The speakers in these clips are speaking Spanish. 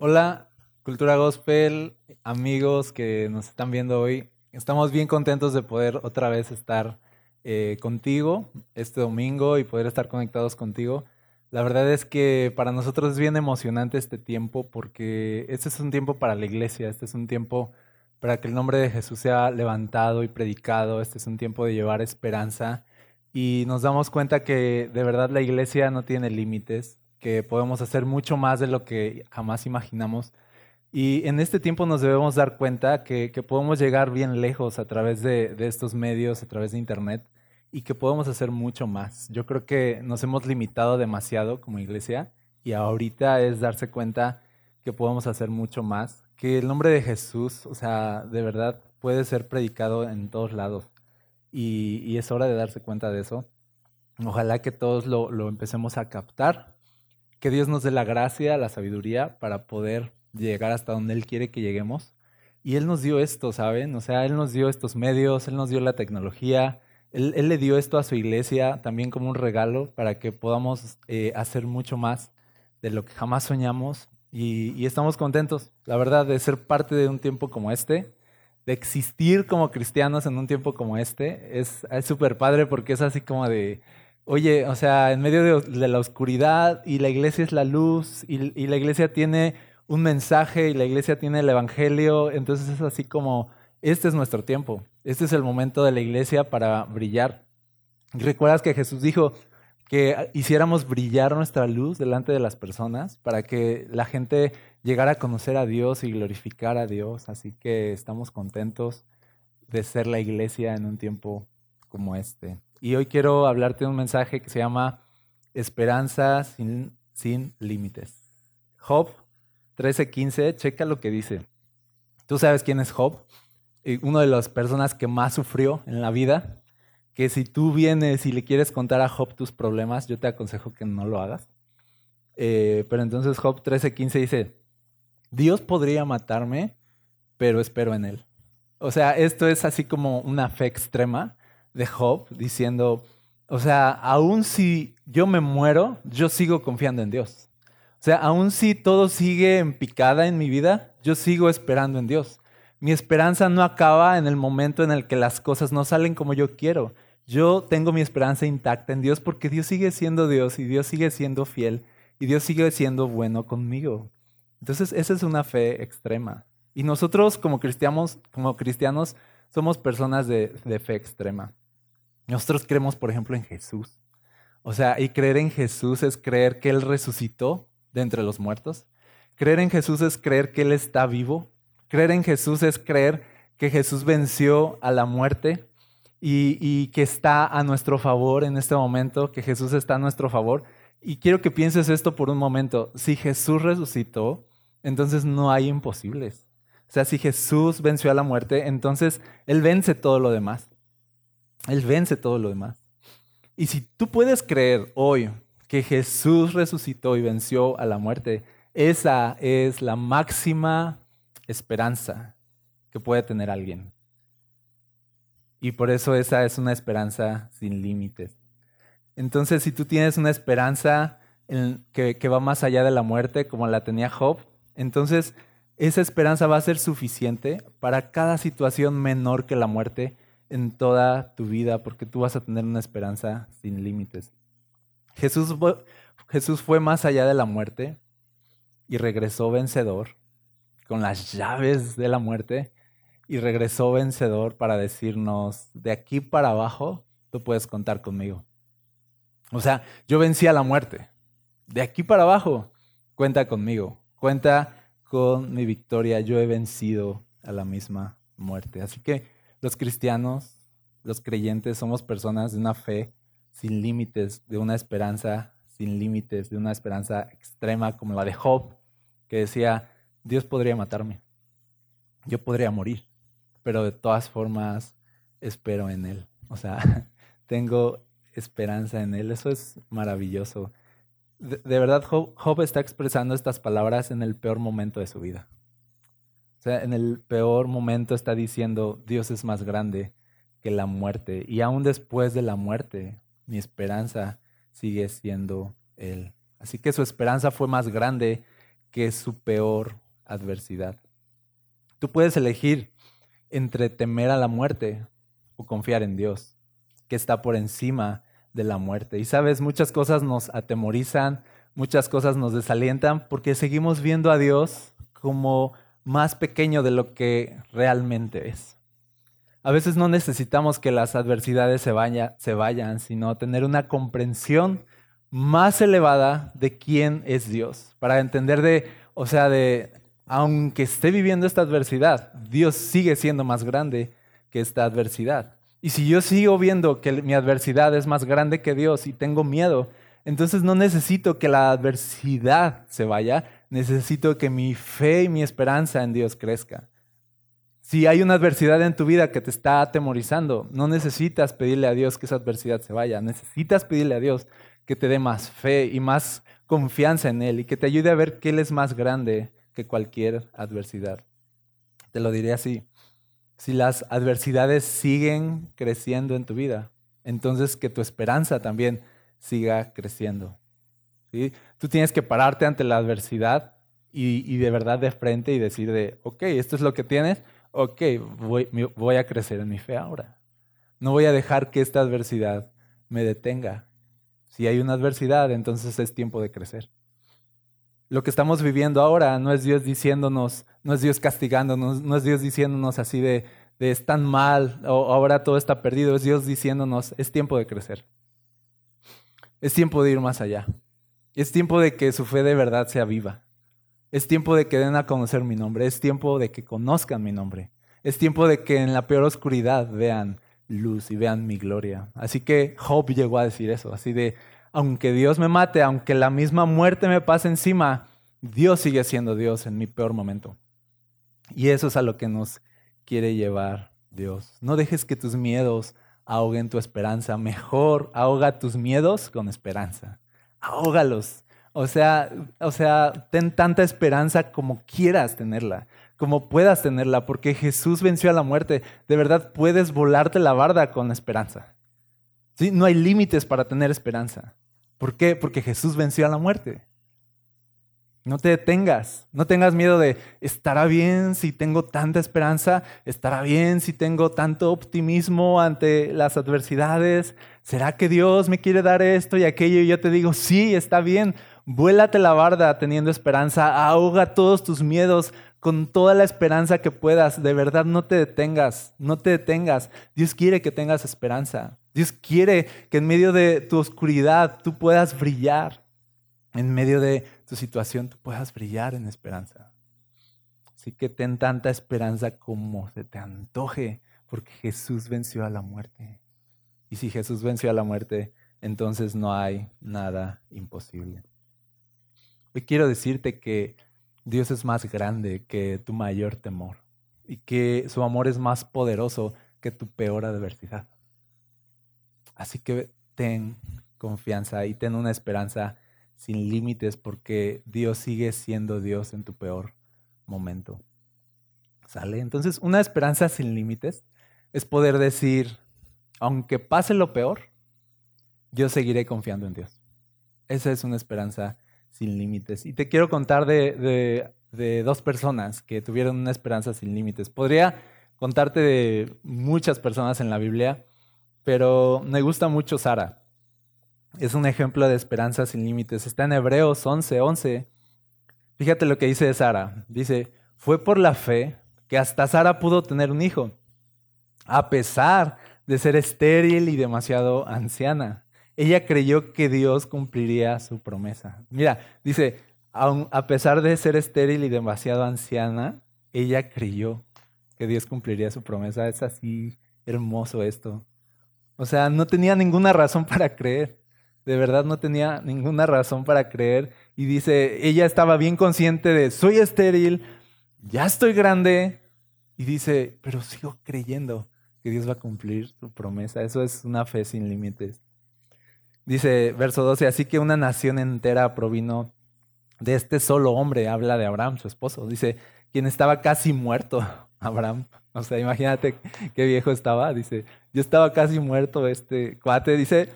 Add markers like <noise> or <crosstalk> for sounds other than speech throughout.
Hola, Cultura Gospel, amigos que nos están viendo hoy. Estamos bien contentos de poder otra vez estar eh, contigo este domingo y poder estar conectados contigo. La verdad es que para nosotros es bien emocionante este tiempo porque este es un tiempo para la iglesia, este es un tiempo para que el nombre de Jesús sea levantado y predicado, este es un tiempo de llevar esperanza y nos damos cuenta que de verdad la iglesia no tiene límites, que podemos hacer mucho más de lo que jamás imaginamos. Y en este tiempo nos debemos dar cuenta que, podemos llegar bien lejos a través de, estos medios, a través de Internet, y que podemos hacer mucho más. Yo creo que nos hemos limitado demasiado como iglesia y ahorita es darse cuenta que podemos hacer mucho más, que el nombre de Jesús, o sea, de verdad puede ser predicado en todos lados. Y, es hora de darse cuenta de eso. Ojalá que todos lo, lo empecemos a captar que Dios nos dé la gracia, la sabiduría para poder llegar hasta donde Él quiere que lleguemos. Y Él nos dio esto, ¿saben? O sea, Él nos dio estos medios, Él nos dio la tecnología, Él, le dio esto a su iglesia también como un regalo para que podamos eh, hacer mucho más de lo que jamás soñamos. Y, estamos contentos, la verdad, de ser parte de un tiempo como este, de existir como cristianos en un tiempo como este. Es súper padre porque es así como de, Oye, o sea, en medio de, la oscuridad y la iglesia es la luz y, la iglesia tiene un mensaje y la iglesia tiene el evangelio, entonces es así como, este es nuestro tiempo, este es el momento de la iglesia para brillar. ¿Recuerdas que Jesús dijo que hiciéramos brillar nuestra luz delante de las personas para que la gente llegara a conocer a Dios y glorificar a Dios? Así que estamos contentos de ser la iglesia en un tiempo como este. Y hoy quiero hablarte de un mensaje que se llama Esperanza sin, sin límites. Job 13:15, checa lo que dice. Tú sabes quién es Job, eh, una de las personas que más sufrió en la vida, que si tú vienes y le quieres contar a Job tus problemas, yo te aconsejo que no lo hagas. Eh, pero entonces Job 13:15 dice, Dios podría matarme, pero espero en él. O sea, esto es así como una fe extrema de Job diciendo, o sea, aún si yo me muero, yo sigo confiando en Dios. O sea, aún si todo sigue en picada en mi vida, yo sigo esperando en Dios. Mi esperanza no acaba en el momento en el que las cosas no salen como yo quiero. Yo tengo mi esperanza intacta en Dios porque Dios sigue siendo Dios y Dios sigue siendo fiel y Dios sigue siendo bueno conmigo. Entonces, esa es una fe extrema. Y nosotros como cristianos, como cristianos somos personas de, fe extrema. Nosotros creemos, por ejemplo, en Jesús. O sea, y creer en Jesús es creer que Él resucitó de entre los muertos. Creer en Jesús es creer que Él está vivo. Creer en Jesús es creer que Jesús venció a la muerte y, que está a nuestro favor en este momento, que Jesús está a nuestro favor. Y quiero que pienses esto por un momento. Si Jesús resucitó, entonces no hay imposibles. O sea, si Jesús venció a la muerte, entonces Él vence todo lo demás. Él vence todo lo demás. Y si tú puedes creer hoy que Jesús resucitó y venció a la muerte, esa es la máxima esperanza que puede tener alguien. Y por eso esa es una esperanza sin límites. Entonces, si tú tienes una esperanza que, que va más allá de la muerte, como la tenía Job, entonces esa esperanza va a ser suficiente para cada situación menor que la muerte en toda tu vida, porque tú vas a tener una esperanza sin límites. Jesús, Jesús fue más allá de la muerte y regresó vencedor con las llaves de la muerte y regresó vencedor para decirnos, de aquí para abajo, tú puedes contar conmigo. O sea, yo vencí a la muerte. De aquí para abajo, cuenta conmigo. Cuenta con mi victoria yo he vencido a la misma muerte. Así que los cristianos, los creyentes, somos personas de una fe sin límites, de una esperanza sin límites, de una esperanza extrema como la de Job, que decía, Dios podría matarme, yo podría morir, pero de todas formas espero en Él. O sea, <laughs> tengo esperanza en Él. Eso es maravilloso de, verdad Job, está expresando estas palabras en el peor momento de su vida. En el peor momento está diciendo, Dios es más grande que la muerte. Y aún después de la muerte, mi esperanza sigue siendo Él. Así que su esperanza fue más grande que su peor adversidad. Tú puedes elegir entre temer a la muerte o confiar en Dios, que está por encima de la muerte. Y sabes, muchas cosas nos atemorizan, muchas cosas nos desalientan porque seguimos viendo a Dios como más pequeño de lo que realmente es. A veces no necesitamos que las adversidades se, se vayan, sino tener una comprensión más elevada de quién es Dios, para entender de, o sea, de, aunque esté viviendo esta adversidad, Dios sigue siendo más grande que esta adversidad. Y si yo sigo viendo que mi adversidad es más grande que Dios y tengo miedo, entonces no necesito que la adversidad se vaya, necesito que mi fe y mi esperanza en Dios crezca. Si hay una adversidad en tu vida que te está atemorizando, no necesitas pedirle a Dios que esa adversidad se vaya, necesitas pedirle a Dios que te dé más fe y más confianza en Él y que te ayude a ver que Él es más grande que cualquier adversidad. Te lo diré así, si las adversidades siguen creciendo en tu vida, entonces que tu esperanza también siga creciendo. Tú tienes que pararte ante la adversidad y, de verdad de frente y decir de, ok, esto es lo que tienes, ok, voy, voy a crecer en mi fe ahora. No voy a dejar que esta adversidad me detenga. Si hay una adversidad, entonces es tiempo de crecer. Lo que estamos viviendo ahora no es Dios diciéndonos, no es Dios castigándonos, no es Dios diciéndonos así de, de es tan mal, o ahora todo está perdido, es Dios diciéndonos, es tiempo de crecer. Es tiempo de ir más allá. Es tiempo de que su fe de verdad sea viva. Es tiempo de que den a conocer mi nombre. Es tiempo de que conozcan mi nombre. Es tiempo de que en la peor oscuridad vean luz y vean mi gloria. Así que Job llegó a decir eso, así de, aunque Dios me mate, aunque la misma muerte me pase encima, Dios sigue siendo Dios en mi peor momento. Y eso es a lo que nos quiere llevar Dios. No dejes que tus miedos ahoguen tu esperanza. Mejor ahoga tus miedos con esperanza. Ahógalos. O sea, o sea, ten tanta esperanza como quieras tenerla, como puedas tenerla, porque Jesús venció a la muerte. De verdad puedes volarte la barda con esperanza. ¿Sí? No hay límites para tener esperanza. ¿Por qué? Porque Jesús venció a la muerte. No te detengas, no tengas miedo de, ¿estará bien si tengo tanta esperanza? ¿Estará bien si tengo tanto optimismo ante las adversidades? ¿Será que Dios me quiere dar esto y aquello? Y yo te digo, sí, está bien. Vuélate la barda teniendo esperanza, ahoga todos tus miedos con toda la esperanza que puedas. De verdad, no te detengas, no te detengas. Dios quiere que tengas esperanza. Dios quiere que en medio de tu oscuridad tú puedas brillar. En medio de tu situación tú puedas brillar en esperanza. Así que ten tanta esperanza como se te antoje, porque Jesús venció a la muerte. Y si Jesús venció a la muerte, entonces no hay nada imposible. Hoy quiero decirte que Dios es más grande que tu mayor temor y que su amor es más poderoso que tu peor adversidad. Así que ten confianza y ten una esperanza sin límites porque Dios sigue siendo Dios en tu peor momento. ¿Sale? Entonces, una esperanza sin límites es poder decir, aunque pase lo peor, yo seguiré confiando en Dios. Esa es una esperanza sin límites. Y te quiero contar de, de dos personas que tuvieron una esperanza sin límites. Podría contarte de muchas personas en la Biblia, pero me gusta mucho Sara es un ejemplo de esperanza sin límites. Está en Hebreos 11:11. 11. Fíjate lo que dice Sara. Dice, fue por la fe que hasta Sara pudo tener un hijo, a pesar de ser estéril y demasiado anciana. Ella creyó que Dios cumpliría su promesa. Mira, dice, a pesar de ser estéril y demasiado anciana, ella creyó que Dios cumpliría su promesa. Es así hermoso esto. O sea, no tenía ninguna razón para creer de verdad no tenía ninguna razón para creer. Y dice, ella estaba bien consciente de, soy estéril, ya estoy grande. Y dice, pero sigo creyendo que Dios va a cumplir su promesa. Eso es una fe sin límites. Dice verso 12, así que una nación entera provino de este solo hombre, habla de Abraham, su esposo. Dice, quien estaba casi muerto, <laughs> Abraham. O sea, imagínate qué viejo estaba. Dice, yo estaba casi muerto, este cuate. Dice,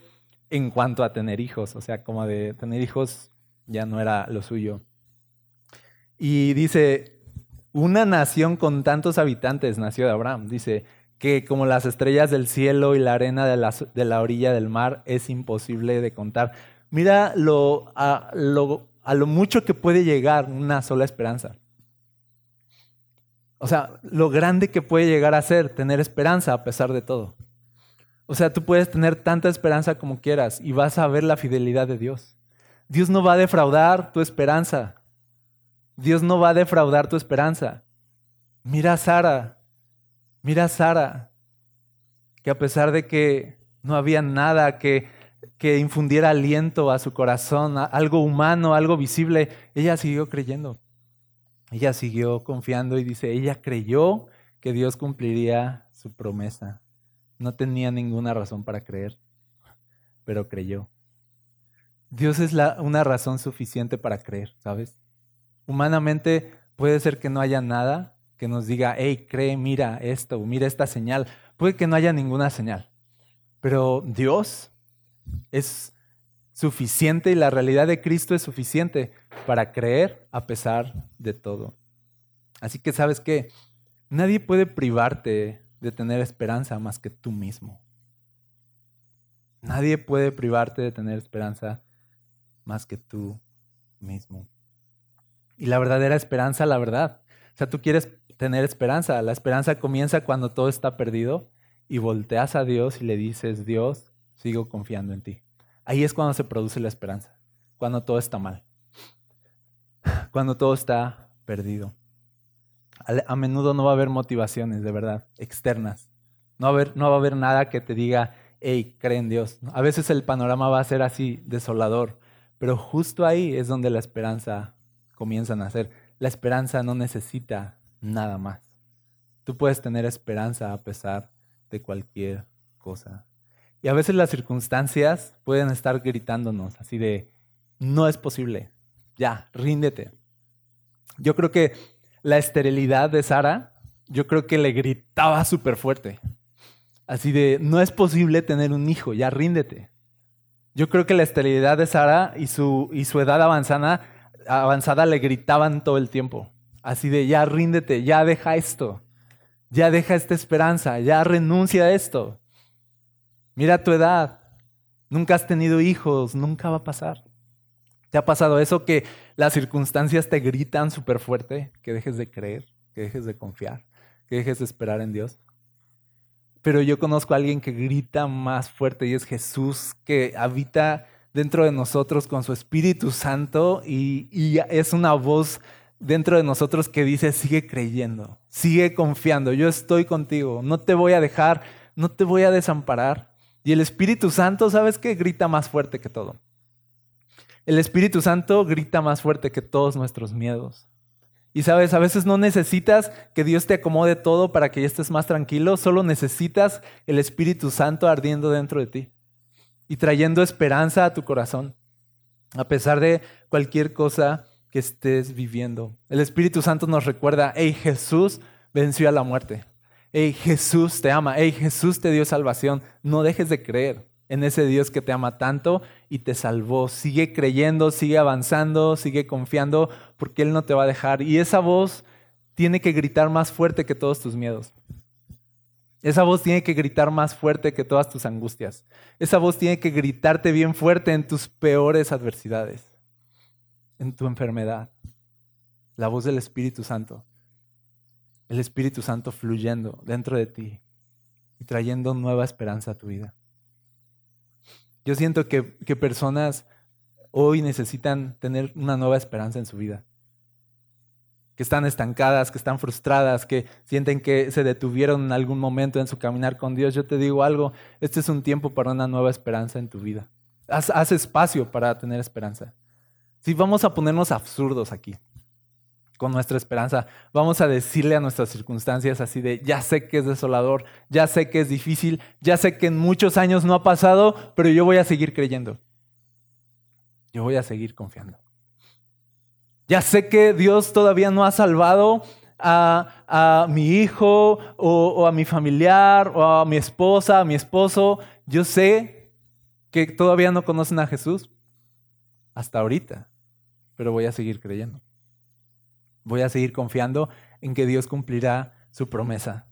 en cuanto a tener hijos, o sea, como de tener hijos ya no era lo suyo. Y dice, una nación con tantos habitantes nació de Abraham. Dice que como las estrellas del cielo y la arena de la, orilla del mar es imposible de contar. Mira lo, a lo mucho que puede llegar una sola esperanza. O sea, lo grande que puede llegar a ser tener esperanza a pesar de todo. O sea, tú puedes tener tanta esperanza como quieras y vas a ver la fidelidad de Dios. Dios no va a defraudar tu esperanza. Dios no va a defraudar tu esperanza. Mira a Sara, mira a Sara, que a pesar de que no había nada que, que infundiera aliento a su corazón, algo humano, algo visible, ella siguió creyendo. Ella siguió confiando y dice, ella creyó que Dios cumpliría su promesa. No tenía ninguna razón para creer, pero creyó. Dios es la, una razón suficiente para creer, ¿sabes? Humanamente puede ser que no haya nada que nos diga, hey, cree, mira esto, mira esta señal. Puede que no haya ninguna señal, pero Dios es suficiente y la realidad de Cristo es suficiente para creer a pesar de todo. Así que sabes que nadie puede privarte de tener esperanza más que tú mismo. Nadie puede privarte de tener esperanza más que tú mismo. Y la verdadera esperanza, la verdad. O sea, tú quieres tener esperanza. La esperanza comienza cuando todo está perdido y volteas a Dios y le dices, Dios, sigo confiando en ti. Ahí es cuando se produce la esperanza, cuando todo está mal, cuando todo está perdido. A menudo no va a haber motivaciones, de verdad, externas. No va a haber, no va a haber nada que te diga, hey, cree en Dios. A veces el panorama va a ser así, desolador, pero justo ahí es donde la esperanza comienza a nacer. La esperanza no necesita nada más. Tú puedes tener esperanza a pesar de cualquier cosa. Y a veces las circunstancias pueden estar gritándonos así de, no es posible, ya, ríndete. Yo creo que la esterilidad de Sara, yo creo que le gritaba súper fuerte. Así de, no es posible tener un hijo, ya ríndete. Yo creo que la esterilidad de Sara y su, y su edad avanzada, avanzada le gritaban todo el tiempo. Así de, ya ríndete, ya deja esto, ya deja esta esperanza, ya renuncia a esto. Mira tu edad, nunca has tenido hijos, nunca va a pasar. ¿Te ha pasado eso que las circunstancias te gritan súper fuerte, que dejes de creer, que dejes de confiar, que dejes de esperar en Dios? pero yo conozco a alguien que grita más fuerte y es Jesús que habita dentro de nosotros con su Espíritu Santo y, es una voz dentro de nosotros que dice, sigue creyendo, sigue confiando, yo estoy contigo, no te voy a dejar, no te voy a desamparar. Y el Espíritu Santo, ¿sabes qué? Grita más fuerte que todo. El Espíritu Santo grita más fuerte que todos nuestros miedos. Y sabes, a veces no necesitas que Dios te acomode todo para que ya estés más tranquilo, solo necesitas el Espíritu Santo ardiendo dentro de ti y trayendo esperanza a tu corazón, a pesar de cualquier cosa que estés viviendo. El Espíritu Santo nos recuerda, hey, Jesús venció a la muerte. Hey, Jesús te ama. Hey, Jesús te dio salvación. No dejes de creer en ese Dios que te ama tanto y te salvó. Sigue creyendo, sigue avanzando, sigue confiando, porque Él no te va a dejar. Y esa voz tiene que gritar más fuerte que todos tus miedos. Esa voz tiene que gritar más fuerte que todas tus angustias. Esa voz tiene que gritarte bien fuerte en tus peores adversidades, en tu enfermedad. La voz del Espíritu Santo. El Espíritu Santo fluyendo dentro de ti y trayendo nueva esperanza a tu vida. Yo siento que, personas hoy necesitan tener una nueva esperanza en su vida. Que están estancadas, que están frustradas, que sienten que se detuvieron en algún momento en su caminar con Dios. Yo te digo algo, este es un tiempo para una nueva esperanza en tu vida. Haz, espacio para tener esperanza. Si vamos a ponernos absurdos aquí con nuestra esperanza. Vamos a decirle a nuestras circunstancias así de, ya sé que es desolador, ya sé que es difícil, ya sé que en muchos años no ha pasado, pero yo voy a seguir creyendo. Yo voy a seguir confiando. Ya sé que Dios todavía no ha salvado a, mi hijo o, a mi familiar o a mi esposa, a mi esposo. Yo sé que todavía no conocen a Jesús hasta ahorita, pero voy a seguir creyendo. Voy a seguir confiando en que Dios cumplirá su promesa,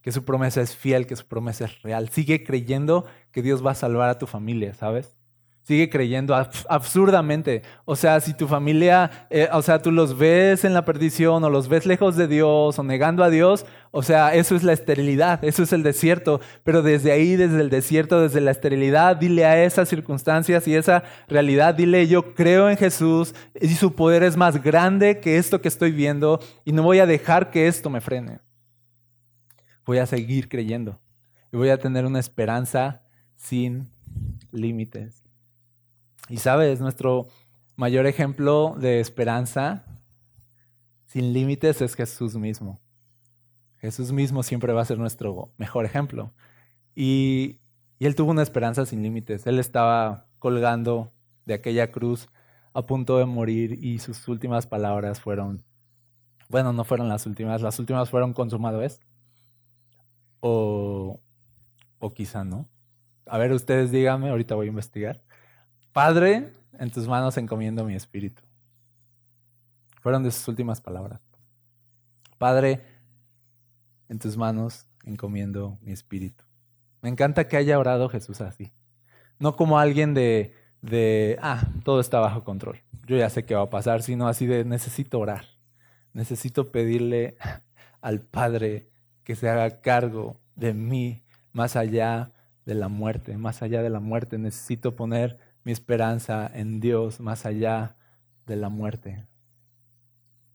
que su promesa es fiel, que su promesa es real. Sigue creyendo que Dios va a salvar a tu familia, ¿sabes? Sigue creyendo absurdamente. O sea, si tu familia, eh, o sea, tú los ves en la perdición o los ves lejos de Dios o negando a Dios, o sea, eso es la esterilidad, eso es el desierto. Pero desde ahí, desde el desierto, desde la esterilidad, dile a esas circunstancias y esa realidad, dile, yo creo en Jesús y su poder es más grande que esto que estoy viendo y no voy a dejar que esto me frene. Voy a seguir creyendo y voy a tener una esperanza sin límites. Y sabes, nuestro mayor ejemplo de esperanza sin límites es Jesús mismo. Jesús mismo siempre va a ser nuestro mejor ejemplo. Y, él tuvo una esperanza sin límites. Él estaba colgando de aquella cruz a punto de morir y sus últimas palabras fueron, bueno, no fueron las últimas, las últimas fueron consumado es. O, o quizá no. A ver, ustedes díganme, ahorita voy a investigar. Padre, en tus manos encomiendo mi espíritu. Fueron de sus últimas palabras. Padre, en tus manos encomiendo mi espíritu. Me encanta que haya orado Jesús así. No como alguien de, de, ah, todo está bajo control. Yo ya sé qué va a pasar, sino así de, necesito orar. Necesito pedirle al Padre que se haga cargo de mí más allá de la muerte, más allá de la muerte. Necesito poner mi esperanza en Dios más allá de la muerte.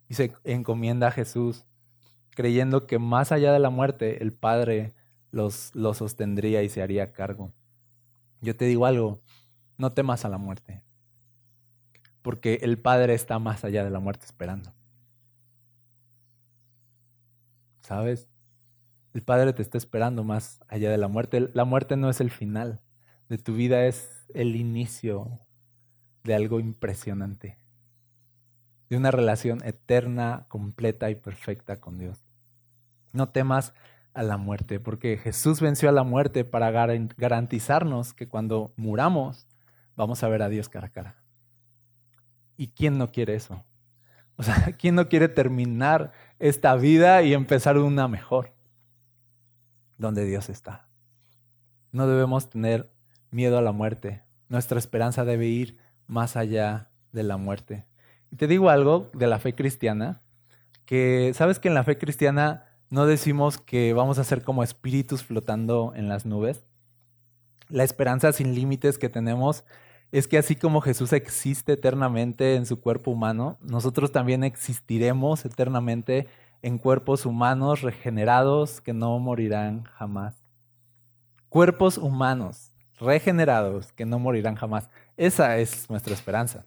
Y se encomienda a Jesús, creyendo que más allá de la muerte el Padre los, los sostendría y se haría cargo. Yo te digo algo, no temas a la muerte, porque el Padre está más allá de la muerte esperando. ¿Sabes? El Padre te está esperando más allá de la muerte. La muerte no es el final de tu vida, es el inicio de algo impresionante, de una relación eterna, completa y perfecta con Dios. No temas a la muerte, porque Jesús venció a la muerte para garantizarnos que cuando muramos vamos a ver a Dios cara a cara. ¿Y quién no quiere eso? O sea, <laughs> ¿quién no quiere terminar esta vida y empezar una mejor? Donde Dios está. No debemos tener miedo a la muerte. Nuestra esperanza debe ir más allá de la muerte. Y te digo algo de la fe cristiana, que sabes que en la fe cristiana no decimos que vamos a ser como espíritus flotando en las nubes. La esperanza sin límites que tenemos es que así como Jesús existe eternamente en su cuerpo humano, nosotros también existiremos eternamente en cuerpos humanos regenerados que no morirán jamás. Cuerpos humanos regenerados, que no morirán jamás. Esa es nuestra esperanza.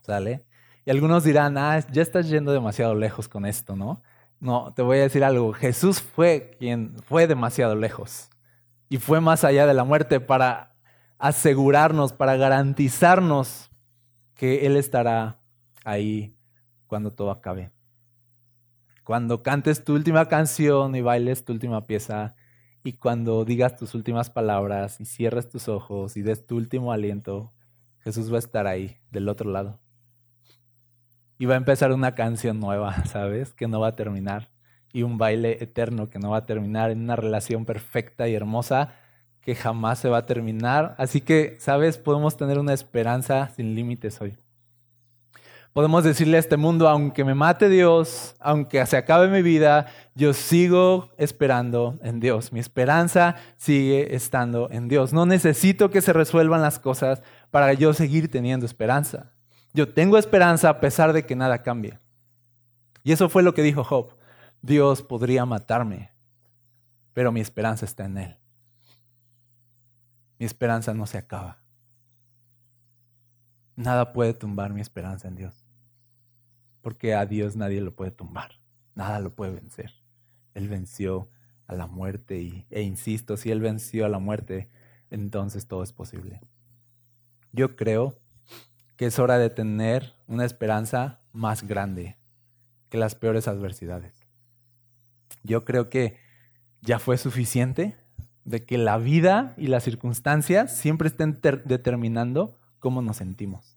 ¿Sale? Y algunos dirán, ah, ya estás yendo demasiado lejos con esto, ¿no? No, te voy a decir algo. Jesús fue quien fue demasiado lejos y fue más allá de la muerte para asegurarnos, para garantizarnos que Él estará ahí cuando todo acabe. Cuando cantes tu última canción y bailes tu última pieza, y cuando digas tus últimas palabras y cierres tus ojos y des tu último aliento, Jesús va a estar ahí, del otro lado. Y va a empezar una canción nueva, <laughs> ¿sabes? Que no va a terminar. Y un baile eterno que no va a terminar en una relación perfecta y hermosa que jamás se va a terminar. Así que, ¿sabes? Podemos tener una esperanza sin límites hoy. Podemos decirle a este mundo, aunque me mate Dios, aunque se acabe mi vida, yo sigo esperando en Dios. Mi esperanza sigue estando en Dios. No necesito que se resuelvan las cosas para yo seguir teniendo esperanza. Yo tengo esperanza a pesar de que nada cambie. Y eso fue lo que dijo Job. Dios podría matarme, pero mi esperanza está en Él. Mi esperanza no se acaba. Nada puede tumbar mi esperanza en Dios porque a Dios nadie lo puede tumbar, nada lo puede vencer. Él venció a la muerte y, e insisto, si Él venció a la muerte, entonces todo es posible. Yo creo que es hora de tener una esperanza más grande que las peores adversidades. Yo creo que ya fue suficiente de que la vida y las circunstancias siempre estén determinando cómo nos sentimos.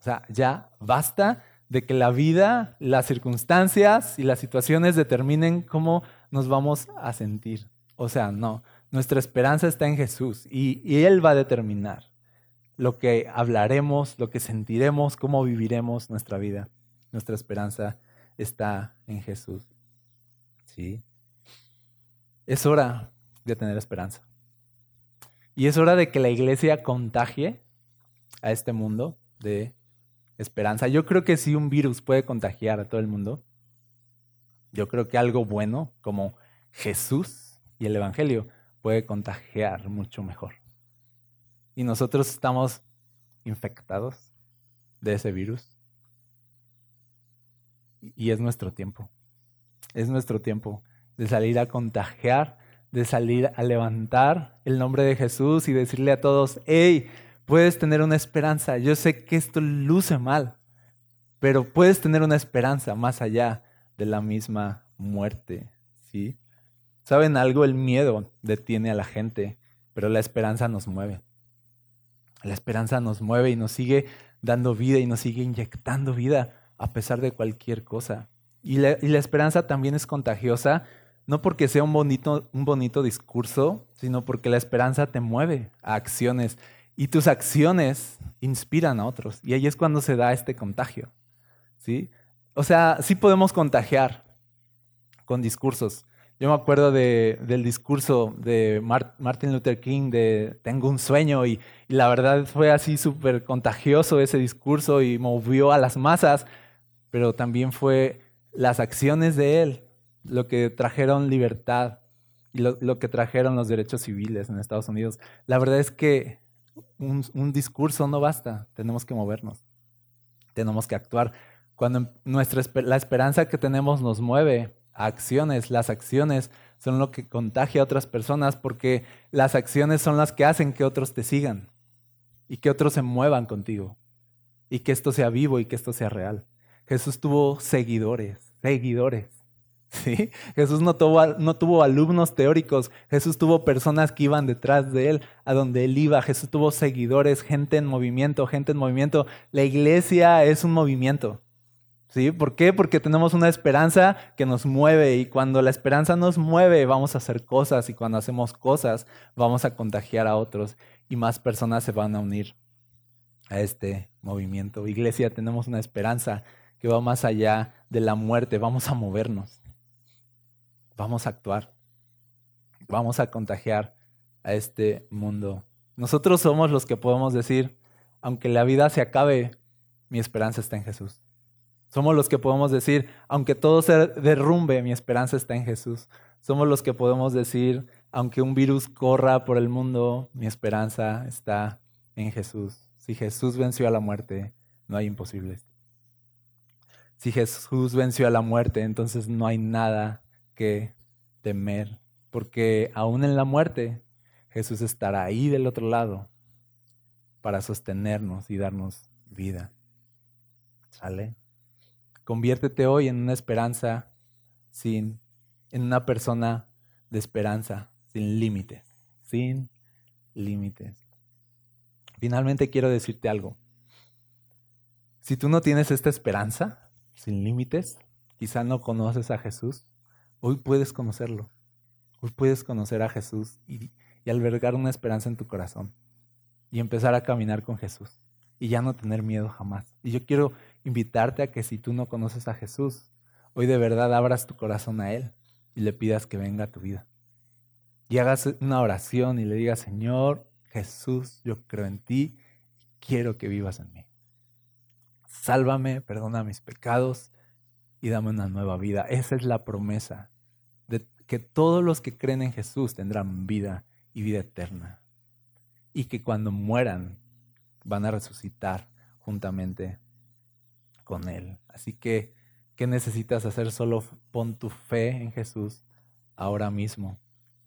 O sea, ya basta de que la vida, las circunstancias y las situaciones determinen cómo nos vamos a sentir. O sea, no, nuestra esperanza está en Jesús y, Él va a determinar lo que hablaremos, lo que sentiremos, cómo viviremos nuestra vida. Nuestra esperanza está en Jesús. ¿Sí? Es hora de tener esperanza. Y es hora de que la iglesia contagie a este mundo de esperanza. Yo creo que si un virus puede contagiar a todo el mundo, yo creo que algo bueno como Jesús y el Evangelio puede contagiar mucho mejor. Y nosotros estamos infectados de ese virus. Y es nuestro tiempo. Es nuestro tiempo de salir a contagiar, de salir a levantar el nombre de Jesús y decirle a todos, hey, puedes tener una esperanza. Yo sé que esto luce mal, pero puedes tener una esperanza más allá de la misma muerte. ¿sí? ¿Saben algo? El miedo detiene a la gente, pero la esperanza nos mueve. La esperanza nos mueve y nos sigue dando vida y nos sigue inyectando vida a pesar de cualquier cosa. Y la, esperanza también es contagiosa, no porque sea un bonito, un bonito discurso, sino porque la esperanza te mueve a acciones y tus acciones inspiran a otros. Y ahí es cuando se da este contagio. ¿sí? O sea, sí podemos contagiar con discursos. Yo me acuerdo de, del discurso de Martin Luther King de Tengo un sueño y, y la verdad fue así súper contagioso ese discurso y movió a las masas, pero también fue las acciones de él lo que trajeron libertad y lo, lo que trajeron los derechos civiles en Estados Unidos. La verdad es que un, discurso no basta, tenemos que movernos, tenemos que actuar. Cuando nuestra, la esperanza que tenemos nos mueve a acciones, las acciones son lo que contagia a otras personas porque las acciones son las que hacen que otros te sigan y que otros se muevan contigo y que esto sea vivo y que esto sea real. Jesús tuvo seguidores, seguidores. <laughs> ¿sí? Jesús no tuvo, no tuvo alumnos teóricos, Jesús tuvo personas que iban detrás de él, a donde él iba, Jesús tuvo seguidores, gente en movimiento, gente en movimiento. La iglesia es un movimiento. ¿Sí? ¿Por qué? Porque tenemos una esperanza que nos mueve y cuando la esperanza nos mueve vamos a hacer cosas y cuando hacemos cosas vamos a contagiar a otros y más personas se van a unir a este movimiento. Iglesia, tenemos una esperanza que va más allá de la muerte, vamos a movernos vamos a actuar, vamos a contagiar a este mundo. Nosotros somos los que podemos decir, aunque la vida se acabe, mi esperanza está en Jesús. Somos los que podemos decir, aunque todo se derrumbe, mi esperanza está en Jesús. Somos los que podemos decir, aunque un virus corra por el mundo, mi esperanza está en Jesús. Si Jesús venció a la muerte, no hay imposibles. Si Jesús venció a la muerte, entonces no hay nada que temer, porque aún en la muerte Jesús estará ahí del otro lado para sostenernos y darnos vida. ¿Sale? Conviértete hoy en una esperanza sin, en una persona de esperanza, sin límites, sin límites. Finalmente quiero decirte algo. Si tú no tienes esta esperanza sin límites, quizá no conoces a Jesús Hoy puedes conocerlo. Hoy puedes conocer a Jesús y, albergar una esperanza en tu corazón y empezar a caminar con Jesús y ya no tener miedo jamás. Y yo quiero invitarte a que si tú no conoces a Jesús, hoy de verdad abras tu corazón a Él y le pidas que venga a tu vida. Y hagas una oración y le digas, Señor Jesús, yo creo en ti y quiero que vivas en mí. Sálvame, perdona mis pecados y dame una nueva vida. Esa es la promesa que todos los que creen en Jesús tendrán vida y vida eterna. Y que cuando mueran van a resucitar juntamente con Él. Así que, ¿qué necesitas hacer? Solo pon tu fe en Jesús ahora mismo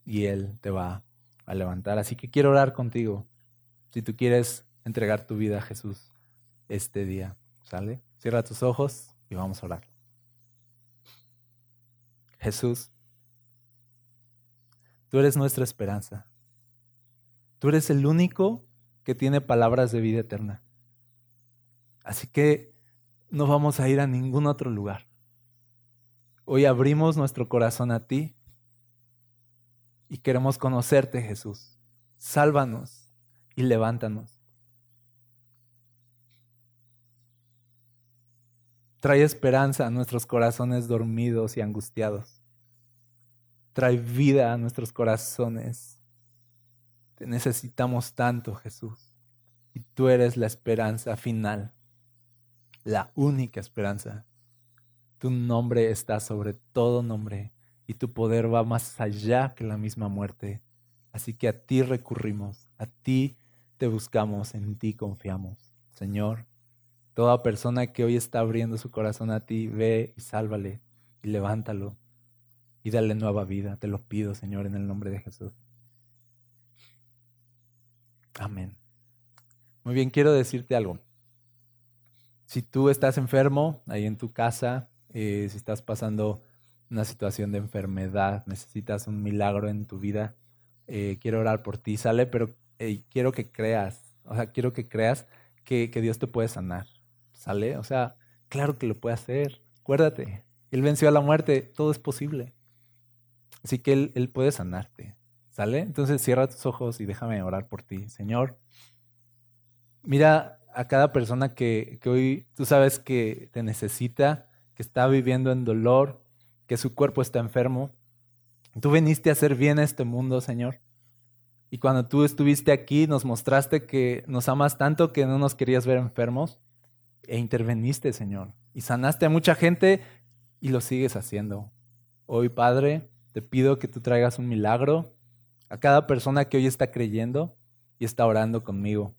y Él te va a levantar. Así que quiero orar contigo. Si tú quieres entregar tu vida a Jesús este día, ¿sale? Cierra tus ojos y vamos a orar. Jesús, Tú eres nuestra esperanza. Tú eres el único que tiene palabras de vida eterna. Así que no vamos a ir a ningún otro lugar. Hoy abrimos nuestro corazón a ti y queremos conocerte, Jesús. Sálvanos y levántanos. Trae esperanza a nuestros corazones dormidos y angustiados. Trae vida a nuestros corazones. Te necesitamos tanto, Jesús. Y tú eres la esperanza final, la única esperanza. Tu nombre está sobre todo nombre y tu poder va más allá que la misma muerte. Así que a ti recurrimos, a ti te buscamos, en ti confiamos. Señor, toda persona que hoy está abriendo su corazón a ti, ve y sálvale y levántalo y dale nueva vida. Te lo pido, Señor, en el nombre de Jesús. Amén. Muy bien, quiero decirte algo. Si tú estás enfermo ahí en tu casa, eh, si estás pasando una situación de enfermedad, necesitas un milagro en tu vida, eh, quiero orar por ti, sale, pero quiero que creas, o sea, quiero que creas que, Dios te puede sanar, sale, o sea, claro que lo puede hacer, acuérdate, Él venció a la muerte, todo es posible, así que Él, puede sanarte, sale, entonces cierra tus ojos y déjame orar por ti, Señor. Mira a cada persona que, que hoy tú sabes que te necesita, que está viviendo en dolor, que su cuerpo está enfermo. Tú viniste a hacer bien a este mundo, Señor. Y cuando tú estuviste aquí, nos mostraste que nos amas tanto que no nos querías ver enfermos. E interveniste, Señor. Y sanaste a mucha gente y lo sigues haciendo. Hoy, Padre, te pido que tú traigas un milagro a cada persona que hoy está creyendo y está orando conmigo.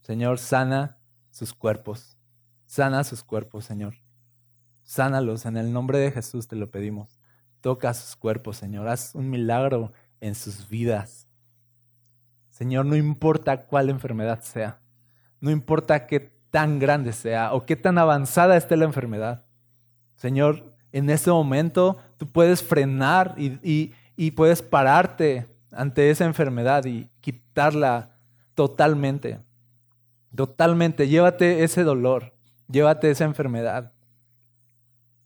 Señor, sana sus cuerpos. Sana sus cuerpos, Señor. Sánalos, en el nombre de Jesús te lo pedimos. Toca sus cuerpos, Señor. Haz un milagro en sus vidas. Señor, no importa cuál enfermedad sea, no importa qué tan grande sea o qué tan avanzada esté la enfermedad. Señor, en ese momento tú puedes frenar y, y puedes pararte ante esa enfermedad y quitarla totalmente. Totalmente. Llévate ese dolor, llévate esa enfermedad.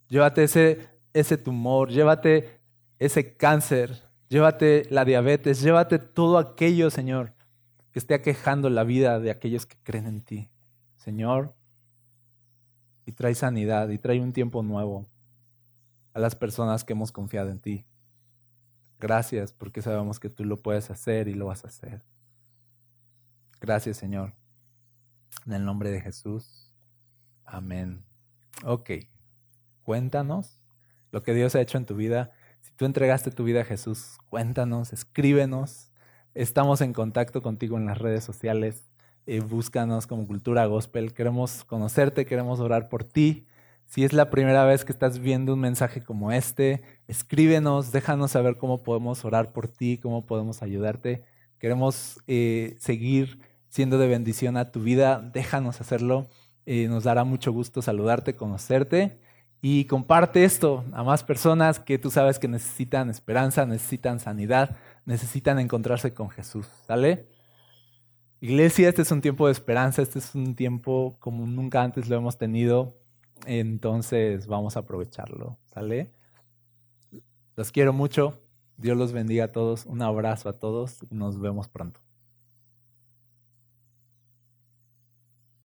Llévate ese, ese tumor, llévate ese cáncer, llévate la diabetes, llévate todo aquello, Señor, que esté aquejando la vida de aquellos que creen en ti. Señor, y trae sanidad y trae un tiempo nuevo a las personas que hemos confiado en ti. Gracias porque sabemos que tú lo puedes hacer y lo vas a hacer. Gracias, Señor. En el nombre de Jesús. Amén. Ok. Cuéntanos lo que Dios ha hecho en tu vida. Si tú entregaste tu vida a Jesús, cuéntanos, escríbenos. Estamos en contacto contigo en las redes sociales. Eh, búscanos como Cultura Gospel. Queremos conocerte, queremos orar por ti. Si es la primera vez que estás viendo un mensaje como este, escríbenos, déjanos saber cómo podemos orar por ti, cómo podemos ayudarte. Queremos eh, seguir siendo de bendición a tu vida. Déjanos hacerlo. Eh, nos dará mucho gusto saludarte, conocerte y comparte esto a más personas que tú sabes que necesitan esperanza, necesitan sanidad, necesitan encontrarse con Jesús. ¿Sale? Iglesia, este es un tiempo de esperanza, este es un tiempo como nunca antes lo hemos tenido, entonces vamos a aprovecharlo. ¿Sale? Los quiero mucho. Dios los bendiga a todos. Un abrazo a todos nos vemos pronto.